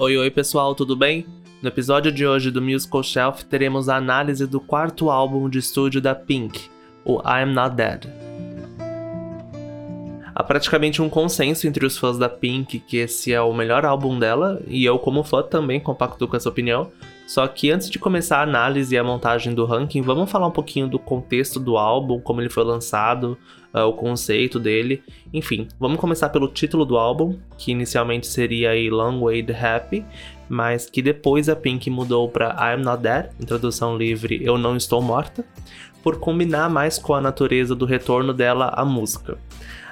Oi, oi pessoal, tudo bem? No episódio de hoje do Musical Shelf teremos a análise do quarto álbum de estúdio da Pink, o I'm Not Dead. Há praticamente um consenso entre os fãs da Pink que esse é o melhor álbum dela, e eu, como fã, também compacto com essa opinião. Só que antes de começar a análise e a montagem do ranking, vamos falar um pouquinho do contexto do álbum, como ele foi lançado, uh, o conceito dele. Enfim, vamos começar pelo título do álbum, que inicialmente seria aí Long Way to Happy, mas que depois a Pink mudou para I'm Not Dead, em tradução livre Eu Não Estou Morta, por combinar mais com a natureza do retorno dela à música.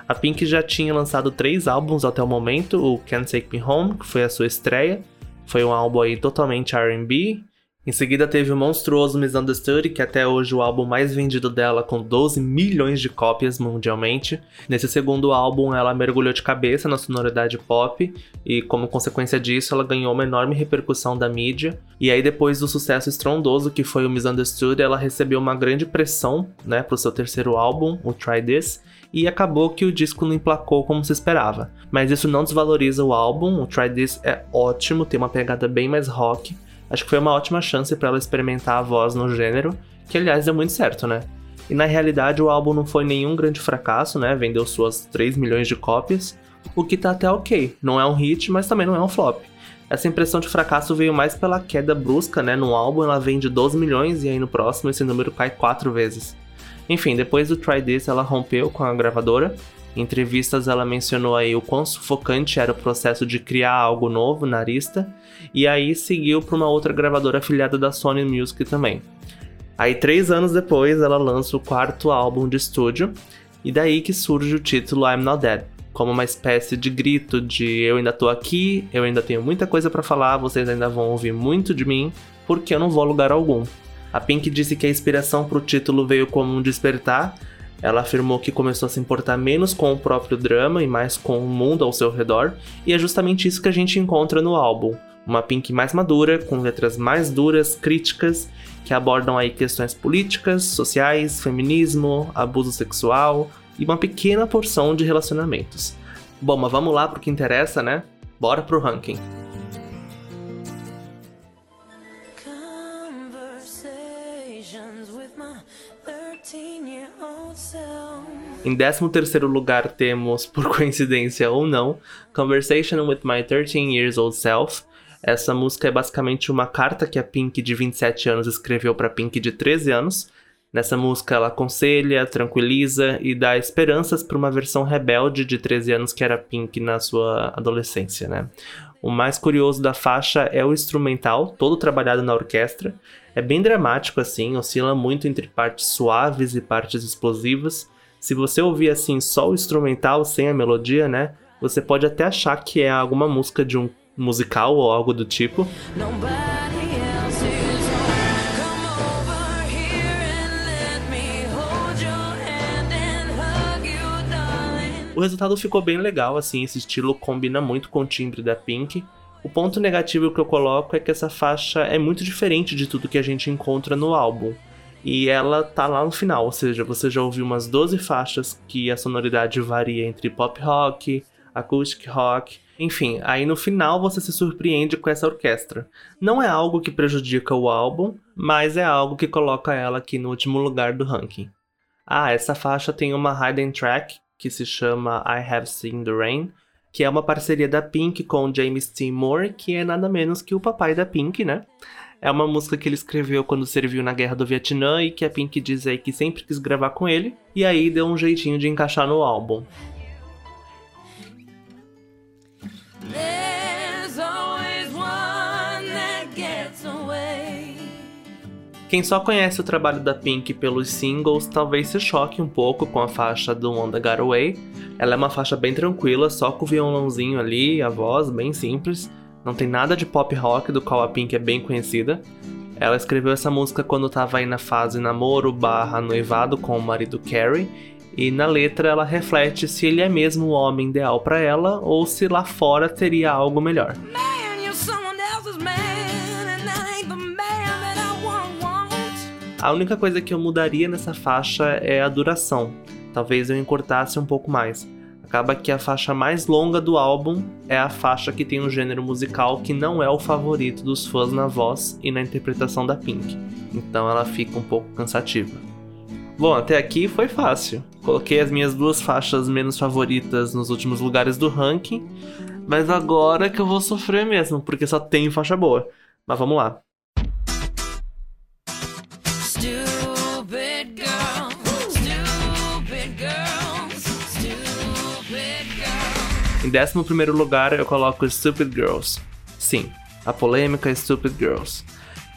A Pink já tinha lançado três álbuns até o momento, o Can't Take Me Home, que foi a sua estreia, foi um álbum aí totalmente R&B. Em seguida teve o monstruoso Misunderstood, que até hoje é o álbum mais vendido dela, com 12 milhões de cópias mundialmente. Nesse segundo álbum, ela mergulhou de cabeça na sonoridade pop, e como consequência disso, ela ganhou uma enorme repercussão da mídia. E aí, depois do sucesso estrondoso que foi o Misunderstood, ela recebeu uma grande pressão né, para o seu terceiro álbum, o Try This, e acabou que o disco não emplacou como se esperava. Mas isso não desvaloriza o álbum, o Try This é ótimo, tem uma pegada bem mais rock. Acho que foi uma ótima chance para ela experimentar a voz no gênero, que aliás deu muito certo, né? E na realidade o álbum não foi nenhum grande fracasso, né? Vendeu suas 3 milhões de cópias, o que tá até ok. Não é um hit, mas também não é um flop. Essa impressão de fracasso veio mais pela queda brusca, né? No álbum ela vende 12 milhões e aí no próximo esse número cai 4 vezes. Enfim, depois do Try This, ela rompeu com a gravadora. Em entrevistas, ela mencionou aí o quão sufocante era o processo de criar algo novo na Arista, e aí seguiu para uma outra gravadora afiliada da Sony Music também. Aí, três anos depois, ela lança o quarto álbum de estúdio, e daí que surge o título I'm Not Dead, como uma espécie de grito de eu ainda tô aqui, eu ainda tenho muita coisa para falar, vocês ainda vão ouvir muito de mim, porque eu não vou a lugar algum. A Pink disse que a inspiração para o título veio como um despertar. Ela afirmou que começou a se importar menos com o próprio drama e mais com o mundo ao seu redor, e é justamente isso que a gente encontra no álbum. Uma Pink mais madura, com letras mais duras, críticas, que abordam aí questões políticas, sociais, feminismo, abuso sexual e uma pequena porção de relacionamentos. Bom, mas vamos lá pro que interessa, né? Bora pro ranking. Em 13 lugar temos, por coincidência ou não, Conversation with My 13 Years Old Self. Essa música é basicamente uma carta que a Pink de 27 anos escreveu para Pink de 13 anos. Nessa música ela aconselha, tranquiliza e dá esperanças para uma versão rebelde de 13 anos que era Pink na sua adolescência, né? O mais curioso da faixa é o instrumental, todo trabalhado na orquestra. É bem dramático assim, oscila muito entre partes suaves e partes explosivas. Se você ouvir assim só o instrumental sem a melodia, né? Você pode até achar que é alguma música de um musical ou algo do tipo. O resultado ficou bem legal, assim, esse estilo combina muito com o timbre da Pink. O ponto negativo que eu coloco é que essa faixa é muito diferente de tudo que a gente encontra no álbum e ela tá lá no final, ou seja, você já ouviu umas 12 faixas que a sonoridade varia entre pop rock, acoustic rock, enfim, aí no final você se surpreende com essa orquestra. Não é algo que prejudica o álbum, mas é algo que coloca ela aqui no último lugar do ranking. Ah, essa faixa tem uma hidden track que se chama I Have Seen the Rain, que é uma parceria da Pink com James T. Moore, que é nada menos que o papai da Pink, né? É uma música que ele escreveu quando serviu na Guerra do Vietnã e que a Pink diz aí que sempre quis gravar com ele, e aí deu um jeitinho de encaixar no álbum. Quem só conhece o trabalho da Pink pelos singles talvez se choque um pouco com a faixa do On The Got Away. Ela é uma faixa bem tranquila, só com o violãozinho ali, a voz bem simples, não tem nada de pop rock, do qual a Pink é bem conhecida. Ela escreveu essa música quando estava aí na fase namoro barra noivado com o marido Carrie, e na letra ela reflete se ele é mesmo o homem ideal para ela ou se lá fora teria algo melhor. A única coisa que eu mudaria nessa faixa é a duração. Talvez eu encurtasse um pouco mais. Acaba que a faixa mais longa do álbum é a faixa que tem um gênero musical que não é o favorito dos fãs na voz e na interpretação da Pink. Então ela fica um pouco cansativa. Bom, até aqui foi fácil. Coloquei as minhas duas faixas menos favoritas nos últimos lugares do ranking, mas agora que eu vou sofrer mesmo, porque só tem faixa boa. Mas vamos lá. Em 11 lugar, eu coloco Stupid Girls. Sim, a polêmica Stupid Girls.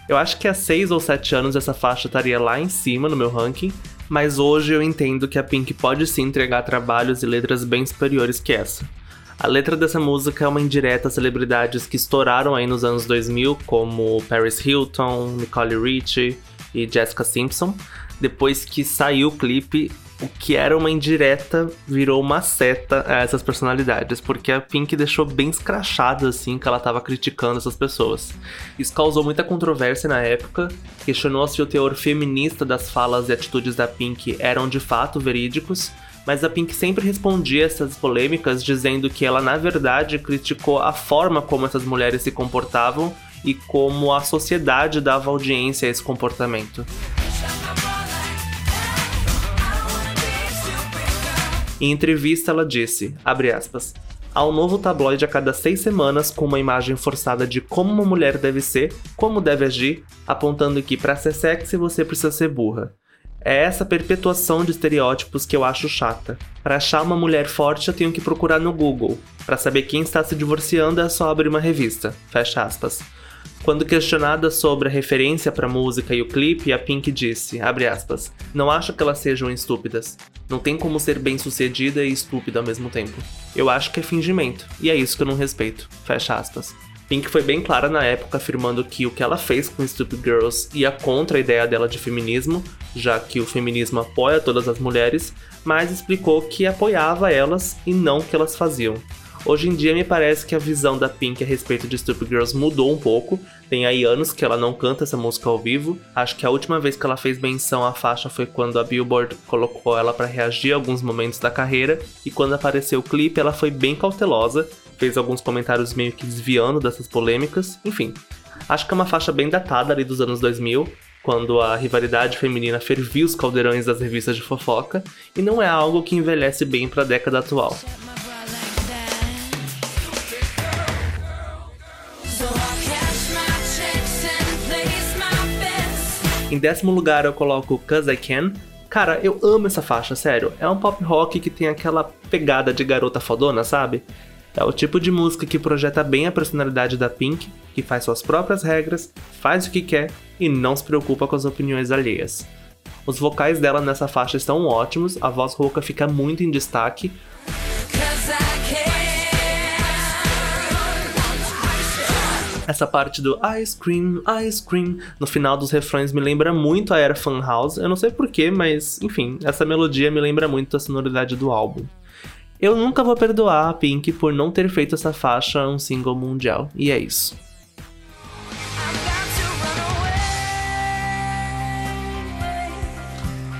Eu acho que há 6 ou 7 anos essa faixa estaria lá em cima no meu ranking, mas hoje eu entendo que a Pink pode sim entregar trabalhos e letras bem superiores que essa. A letra dessa música é uma indireta a celebridades que estouraram aí nos anos 2000, como Paris Hilton, Nicole Richie e Jessica Simpson. Depois que saiu o clipe, o que era uma indireta virou uma seta a essas personalidades, porque a Pink deixou bem escrachado assim que ela estava criticando essas pessoas. Isso causou muita controvérsia na época, questionou se o teor feminista das falas e atitudes da Pink eram de fato verídicos, mas a Pink sempre respondia essas polêmicas dizendo que ela na verdade criticou a forma como essas mulheres se comportavam e como a sociedade dava audiência a esse comportamento. Em entrevista, ela disse, aspas, Há um novo tabloide a cada seis semanas com uma imagem forçada de como uma mulher deve ser, como deve agir, apontando que para ser sexy você precisa ser burra. É essa perpetuação de estereótipos que eu acho chata. Para achar uma mulher forte, eu tenho que procurar no Google. Para saber quem está se divorciando, é só abrir uma revista. Fecha aspas. Quando questionada sobre a referência para a música e o clipe, a Pink disse, aspas, não acho que elas sejam estúpidas. Não tem como ser bem-sucedida e estúpida ao mesmo tempo. Eu acho que é fingimento, e é isso que eu não respeito. Fecha aspas. Pink foi bem clara na época afirmando que o que ela fez com Stupid Girls ia contra a ideia dela de feminismo, já que o feminismo apoia todas as mulheres, mas explicou que apoiava elas e não o que elas faziam. Hoje em dia me parece que a visão da Pink a respeito de Stupid Girls mudou um pouco. Tem aí anos que ela não canta essa música ao vivo. Acho que a última vez que ela fez menção à faixa foi quando a Billboard colocou ela para reagir a alguns momentos da carreira. E quando apareceu o clipe, ela foi bem cautelosa, fez alguns comentários meio que desviando dessas polêmicas. Enfim, acho que é uma faixa bem datada ali dos anos 2000 quando a rivalidade feminina fervia os caldeirões das revistas de fofoca, e não é algo que envelhece bem para a década atual. Em décimo lugar eu coloco Cause I Can. Cara, eu amo essa faixa, sério. É um pop rock que tem aquela pegada de garota fodona, sabe? É o tipo de música que projeta bem a personalidade da Pink, que faz suas próprias regras, faz o que quer e não se preocupa com as opiniões alheias. Os vocais dela nessa faixa estão ótimos, a voz rouca fica muito em destaque, Essa parte do Ice Cream, Ice Cream no final dos refrões me lembra muito a era Fun House. Eu não sei porquê, mas enfim, essa melodia me lembra muito a sonoridade do álbum. Eu nunca vou perdoar a Pink por não ter feito essa faixa um single mundial. E é isso.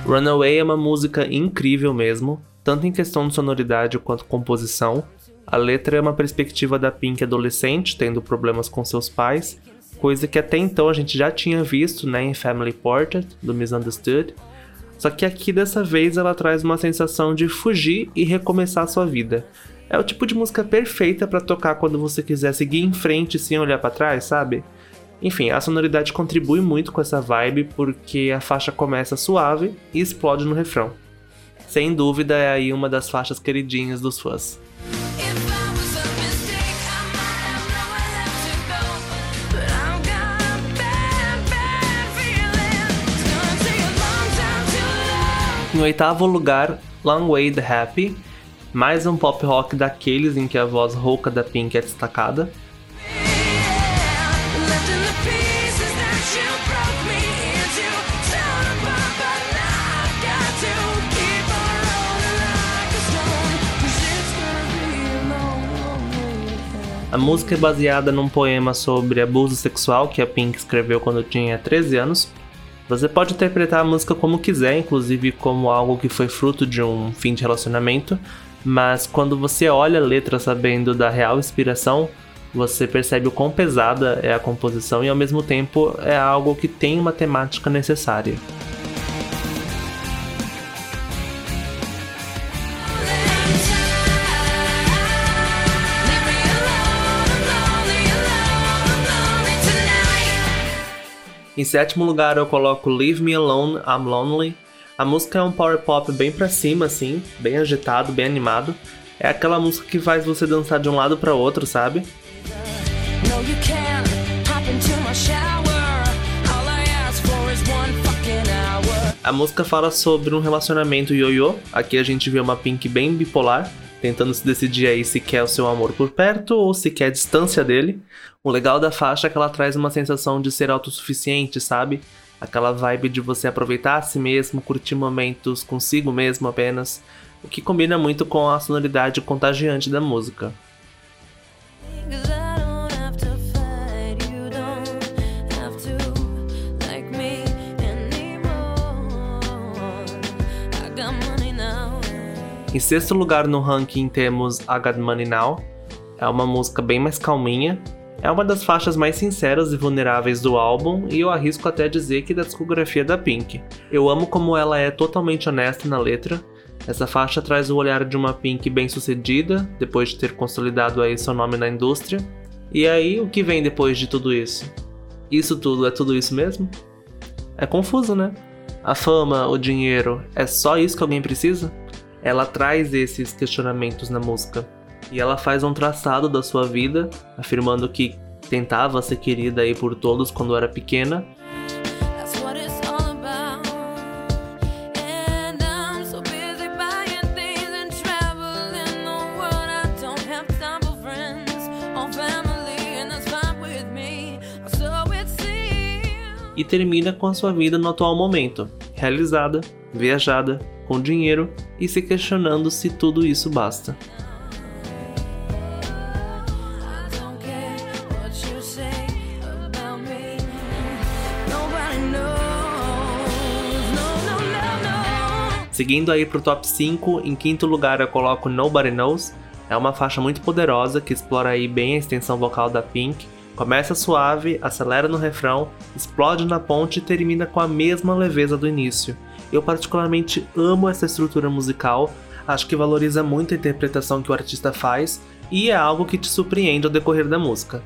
Runaway é uma música incrível mesmo, tanto em questão de sonoridade quanto composição. A letra é uma perspectiva da Pink adolescente tendo problemas com seus pais, coisa que até então a gente já tinha visto né, em Family Portrait, do Misunderstood. Só que aqui dessa vez ela traz uma sensação de fugir e recomeçar sua vida. É o tipo de música perfeita para tocar quando você quiser seguir em frente sem olhar para trás, sabe? Enfim, a sonoridade contribui muito com essa vibe porque a faixa começa suave e explode no refrão. Sem dúvida é aí uma das faixas queridinhas dos fãs. Em oitavo lugar, Long Way the Happy, mais um pop rock daqueles em que a voz rouca da Pink é destacada. A música é baseada num poema sobre abuso sexual que a Pink escreveu quando tinha 13 anos você pode interpretar a música como quiser, inclusive como algo que foi fruto de um fim de relacionamento, mas quando você olha a letra sabendo da real inspiração, você percebe o quão pesada é a composição e ao mesmo tempo é algo que tem uma temática necessária. Em sétimo lugar eu coloco Leave Me Alone, I'm Lonely. A música é um power pop bem pra cima, assim, bem agitado, bem animado. É aquela música que faz você dançar de um lado para outro, sabe? A música fala sobre um relacionamento ioiô. Aqui a gente vê uma Pink bem bipolar, tentando se decidir aí se quer o seu amor por perto ou se quer a distância dele. O legal da faixa é que ela traz uma sensação de ser autossuficiente, sabe? Aquela vibe de você aproveitar a si mesmo, curtir momentos consigo mesmo apenas, o que combina muito com a sonoridade contagiante da música. Em sexto lugar no ranking temos I Got Money Now. É uma música bem mais calminha. É uma das faixas mais sinceras e vulneráveis do álbum e eu arrisco até dizer que da discografia da Pink. Eu amo como ela é totalmente honesta na letra. Essa faixa traz o olhar de uma Pink bem-sucedida, depois de ter consolidado aí seu nome na indústria. E aí, o que vem depois de tudo isso? Isso tudo é tudo isso mesmo? É confuso, né? A fama, o dinheiro, é só isso que alguém precisa? Ela traz esses questionamentos na música. E ela faz um traçado da sua vida, afirmando que tentava ser querida aí por todos quando era pequena, e termina com a sua vida no atual momento, realizada, viajada, com dinheiro e se questionando se tudo isso basta. Seguindo aí pro top 5, em quinto lugar eu coloco Nobody Knows. É uma faixa muito poderosa que explora aí bem a extensão vocal da Pink Começa suave, acelera no refrão, explode na ponte e termina com a mesma leveza do início. Eu particularmente amo essa estrutura musical, acho que valoriza muito a interpretação que o artista faz e é algo que te surpreende ao decorrer da música.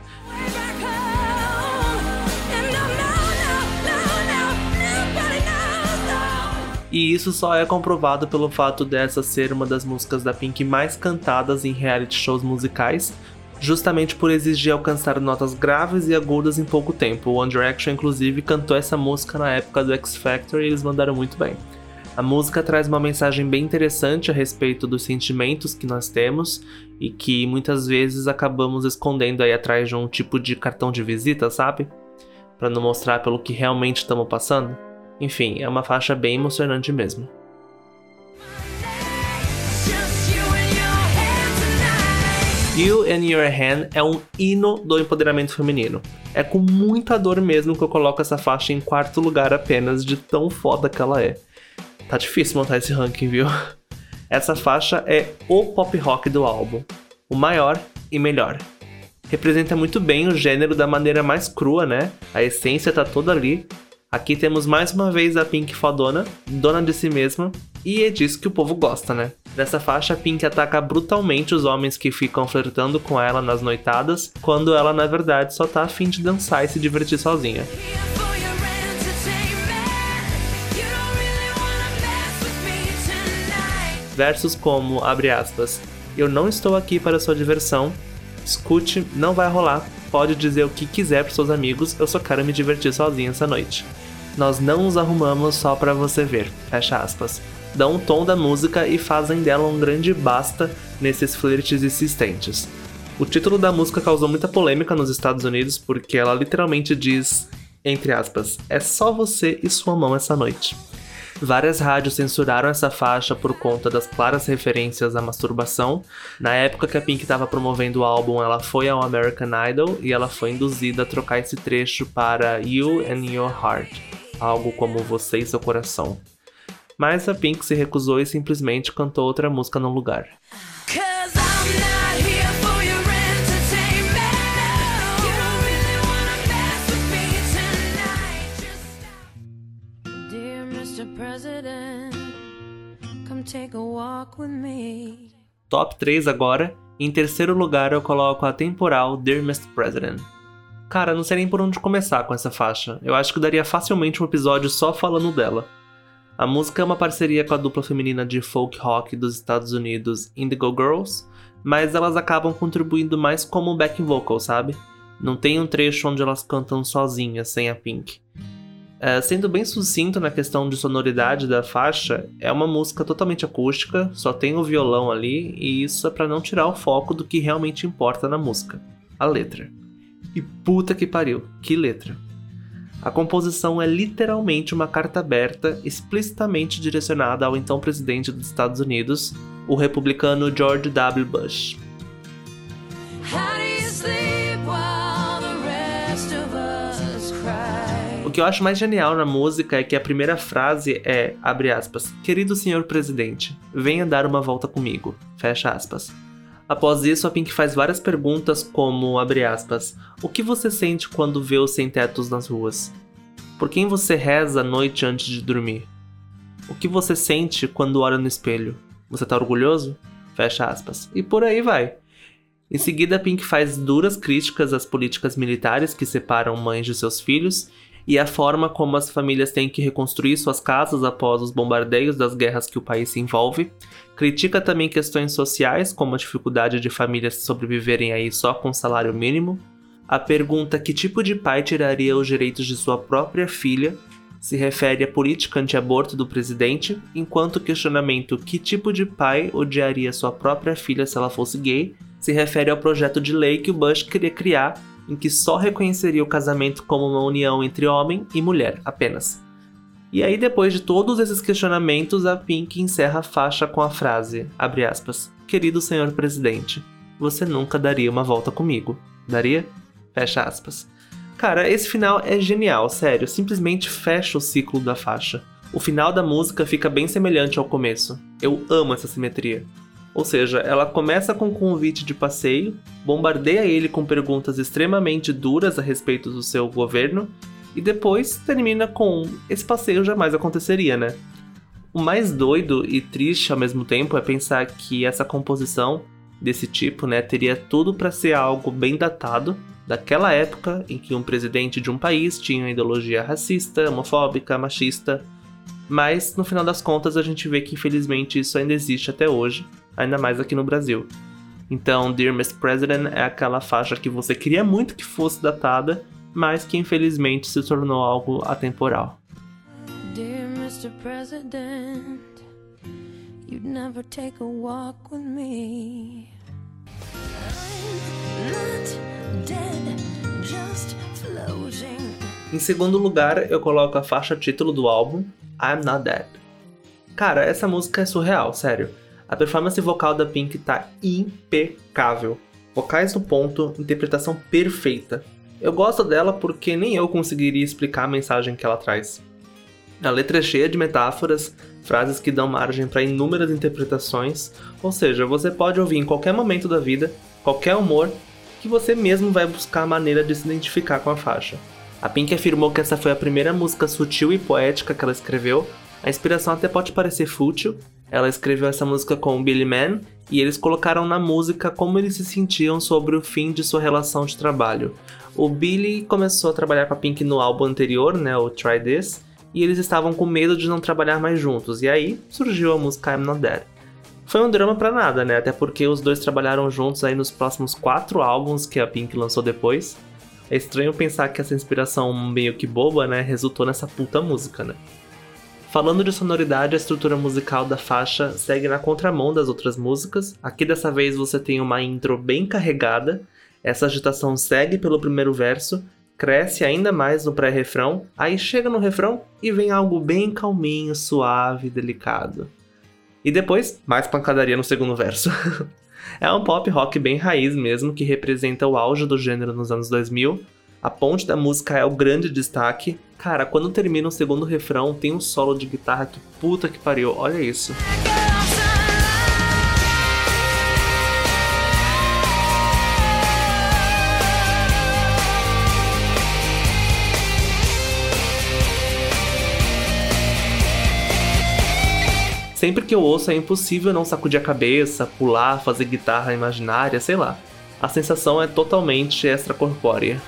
E isso só é comprovado pelo fato dessa ser uma das músicas da Pink mais cantadas em reality shows musicais, justamente por exigir alcançar notas graves e agudas em pouco tempo. O One Direction, inclusive, cantou essa música na época do X Factor e eles mandaram muito bem. A música traz uma mensagem bem interessante a respeito dos sentimentos que nós temos e que muitas vezes acabamos escondendo aí atrás de um tipo de cartão de visita, sabe? Para não mostrar pelo que realmente estamos passando. Enfim, é uma faixa bem emocionante mesmo. You and Your Hand é um hino do empoderamento feminino. É com muita dor mesmo que eu coloco essa faixa em quarto lugar apenas, de tão foda que ela é. Tá difícil montar esse ranking, viu? Essa faixa é o pop rock do álbum, o maior e melhor. Representa muito bem o gênero da maneira mais crua, né? A essência tá toda ali, Aqui temos mais uma vez a Pink fodona, dona de si mesma, e é disso que o povo gosta, né? Nessa faixa, Pink ataca brutalmente os homens que ficam flertando com ela nas noitadas, quando ela na verdade só tá afim de dançar e se divertir sozinha. Versos como, abre aspas, eu não estou aqui para sua diversão, escute, não vai rolar, pode dizer o que quiser para seus amigos, eu só quero me divertir sozinho essa noite. Nós não os arrumamos só para você ver, fecha aspas. Dão um tom da música e fazem dela um grande basta nesses flirts insistentes. O título da música causou muita polêmica nos Estados Unidos porque ela literalmente diz, entre aspas, é só você e sua mão essa noite. Várias rádios censuraram essa faixa por conta das claras referências à masturbação. Na época que a Pink estava promovendo o álbum, ela foi ao American Idol e ela foi induzida a trocar esse trecho para You and Your Heart algo como Você e Seu Coração. Mas a Pink se recusou e simplesmente cantou outra música no lugar. Top 3 agora. Em terceiro lugar, eu coloco a temporal Dear Mr. President. Cara, não sei nem por onde começar com essa faixa. Eu acho que daria facilmente um episódio só falando dela. A música é uma parceria com a dupla feminina de folk rock dos Estados Unidos, Indigo Girls, mas elas acabam contribuindo mais como backing vocal, sabe? Não tem um trecho onde elas cantam sozinhas, sem a Pink. É, sendo bem sucinto na questão de sonoridade da faixa, é uma música totalmente acústica, só tem o violão ali, e isso é para não tirar o foco do que realmente importa na música: a letra. E puta que pariu, que letra! A composição é literalmente uma carta aberta explicitamente direcionada ao então presidente dos Estados Unidos, o republicano George W. Bush. O que eu acho mais genial na música é que a primeira frase é, abre aspas, querido senhor presidente, venha dar uma volta comigo, fecha aspas. Após isso, a Pink faz várias perguntas como, aspas, o que você sente quando vê os sem-tetos nas ruas? Por quem você reza à noite antes de dormir? O que você sente quando olha no espelho? Você tá orgulhoso? Fecha aspas. E por aí vai. Em seguida, Pink faz duras críticas às políticas militares que separam mães de seus filhos e a forma como as famílias têm que reconstruir suas casas após os bombardeios das guerras que o país se envolve. Critica também questões sociais, como a dificuldade de famílias sobreviverem aí só com salário mínimo. A pergunta que tipo de pai tiraria os direitos de sua própria filha se refere à política anti-aborto do presidente, enquanto o questionamento que tipo de pai odiaria sua própria filha se ela fosse gay se refere ao projeto de lei que o Bush queria criar em que só reconheceria o casamento como uma união entre homem e mulher apenas. E aí, depois de todos esses questionamentos, a Pink encerra a faixa com a frase, aspas, Querido senhor presidente, você nunca daria uma volta comigo, daria? Fecha aspas. Cara, esse final é genial, sério, simplesmente fecha o ciclo da faixa. O final da música fica bem semelhante ao começo. Eu amo essa simetria. Ou seja, ela começa com um convite de passeio, bombardeia ele com perguntas extremamente duras a respeito do seu governo e depois termina com esse passeio jamais aconteceria, né? O mais doido e triste ao mesmo tempo é pensar que essa composição desse tipo, né, teria tudo para ser algo bem datado daquela época em que um presidente de um país tinha ideologia racista, homofóbica, machista, mas no final das contas a gente vê que infelizmente isso ainda existe até hoje ainda mais aqui no Brasil. Então, Dear Mr. President é aquela faixa que você queria muito que fosse datada, mas que infelizmente se tornou algo atemporal. Dear Mr. President, you'd never take a walk with me. Dead, em segundo lugar, eu coloco a faixa título do álbum, I'm Not Dead. Cara, essa música é surreal, sério. A performance vocal da Pink tá impecável. Vocais no ponto, interpretação perfeita. Eu gosto dela porque nem eu conseguiria explicar a mensagem que ela traz. A letra é cheia de metáforas, frases que dão margem para inúmeras interpretações, ou seja, você pode ouvir em qualquer momento da vida, qualquer humor, que você mesmo vai buscar a maneira de se identificar com a faixa. A Pink afirmou que essa foi a primeira música sutil e poética que ela escreveu. A inspiração até pode parecer fútil, ela escreveu essa música com o Billy Mann e eles colocaram na música como eles se sentiam sobre o fim de sua relação de trabalho. O Billy começou a trabalhar com a Pink no álbum anterior, né, o Try This, e eles estavam com medo de não trabalhar mais juntos, e aí surgiu a música I'm Not Dead. Foi um drama para nada, né? Até porque os dois trabalharam juntos aí nos próximos quatro álbuns que a Pink lançou depois. É estranho pensar que essa inspiração meio que boba, né, resultou nessa puta música, né? Falando de sonoridade, a estrutura musical da faixa segue na contramão das outras músicas. Aqui dessa vez você tem uma intro bem carregada. Essa agitação segue pelo primeiro verso, cresce ainda mais no pré-refrão, aí chega no refrão e vem algo bem calminho, suave, delicado. E depois, mais pancadaria no segundo verso. é um pop rock bem raiz mesmo, que representa o auge do gênero nos anos 2000. A ponte da música é o grande destaque. Cara, quando termina o segundo refrão, tem um solo de guitarra que puta que pariu, olha isso. Sempre que eu ouço é impossível não sacudir a cabeça, pular, fazer guitarra imaginária, sei lá. A sensação é totalmente extracorpórea.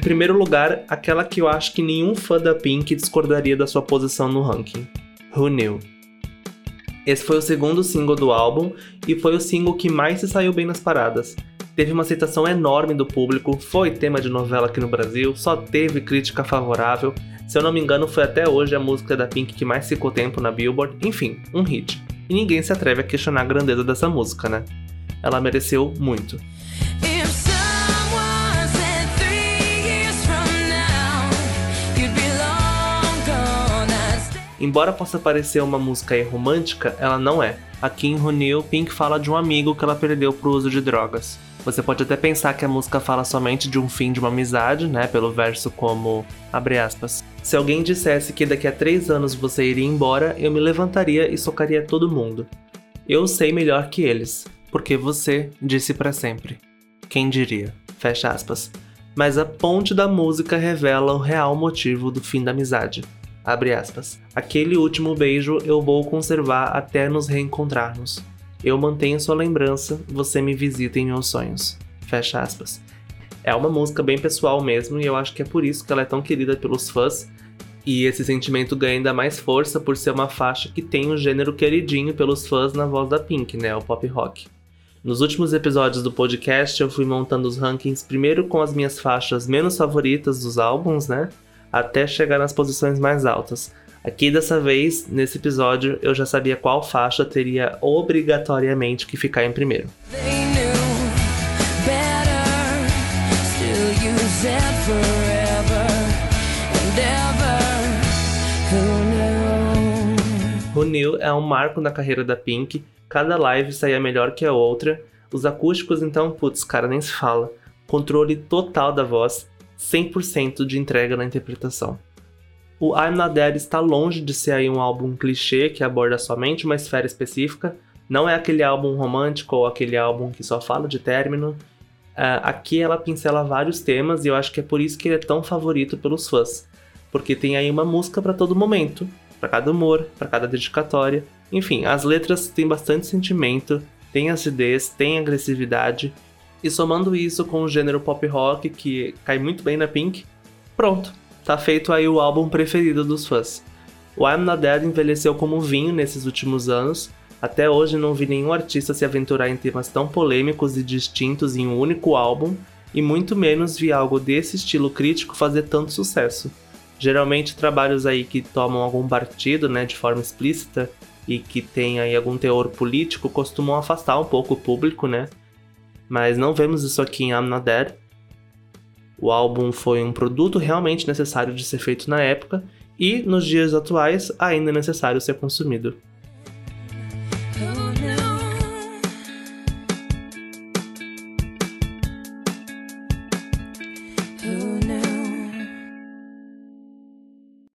Em primeiro lugar, aquela que eu acho que nenhum fã da Pink discordaria da sua posição no ranking: Who Knew? Esse foi o segundo single do álbum e foi o single que mais se saiu bem nas paradas. Teve uma aceitação enorme do público, foi tema de novela aqui no Brasil, só teve crítica favorável. Se eu não me engano, foi até hoje a música da Pink que mais ficou tempo na Billboard. Enfim, um hit. E ninguém se atreve a questionar a grandeza dessa música, né? Ela mereceu muito. Embora possa parecer uma música romântica, ela não é. Aqui em Runil, Pink fala de um amigo que ela perdeu pro uso de drogas. Você pode até pensar que a música fala somente de um fim de uma amizade, né? Pelo verso como abre aspas. Se alguém dissesse que daqui a três anos você iria embora, eu me levantaria e socaria todo mundo. Eu sei melhor que eles, porque você disse para sempre. Quem diria? Fecha aspas. Mas a ponte da música revela o real motivo do fim da amizade. Abre aspas. Aquele último beijo eu vou conservar até nos reencontrarmos. Eu mantenho sua lembrança, você me visita em meus sonhos. Fecha aspas. É uma música bem pessoal mesmo e eu acho que é por isso que ela é tão querida pelos fãs. E esse sentimento ganha ainda mais força por ser uma faixa que tem um gênero queridinho pelos fãs na voz da Pink, né? O pop rock. Nos últimos episódios do podcast eu fui montando os rankings primeiro com as minhas faixas menos favoritas dos álbuns, né? Até chegar nas posições mais altas. Aqui dessa vez, nesse episódio, eu já sabia qual faixa teria obrigatoriamente que ficar em primeiro. O New é um marco na carreira da Pink, cada live saía melhor que a outra, os acústicos então, putz, cara, nem se fala. Controle total da voz, 100% de entrega na interpretação. O I'm Not Dead está longe de ser um álbum clichê que aborda somente uma esfera específica, não é aquele álbum romântico ou aquele álbum que só fala de término. Uh, aqui ela pincela vários temas e eu acho que é por isso que ele é tão favorito pelos fãs, porque tem aí uma música para todo momento, para cada humor, para cada dedicatória. Enfim, as letras têm bastante sentimento, tem acidez, tem agressividade e somando isso com o gênero pop rock, que cai muito bem na Pink, pronto, tá feito aí o álbum preferido dos fãs. O I'm Not Dead envelheceu como vinho nesses últimos anos. Até hoje não vi nenhum artista se aventurar em temas tão polêmicos e distintos em um único álbum, e muito menos vi algo desse estilo crítico fazer tanto sucesso. Geralmente trabalhos aí que tomam algum partido, né, de forma explícita e que tem aí algum teor político costumam afastar um pouco o público, né? Mas não vemos isso aqui em I'm Not Dead. O álbum foi um produto realmente necessário de ser feito na época e, nos dias atuais, ainda é necessário ser consumido.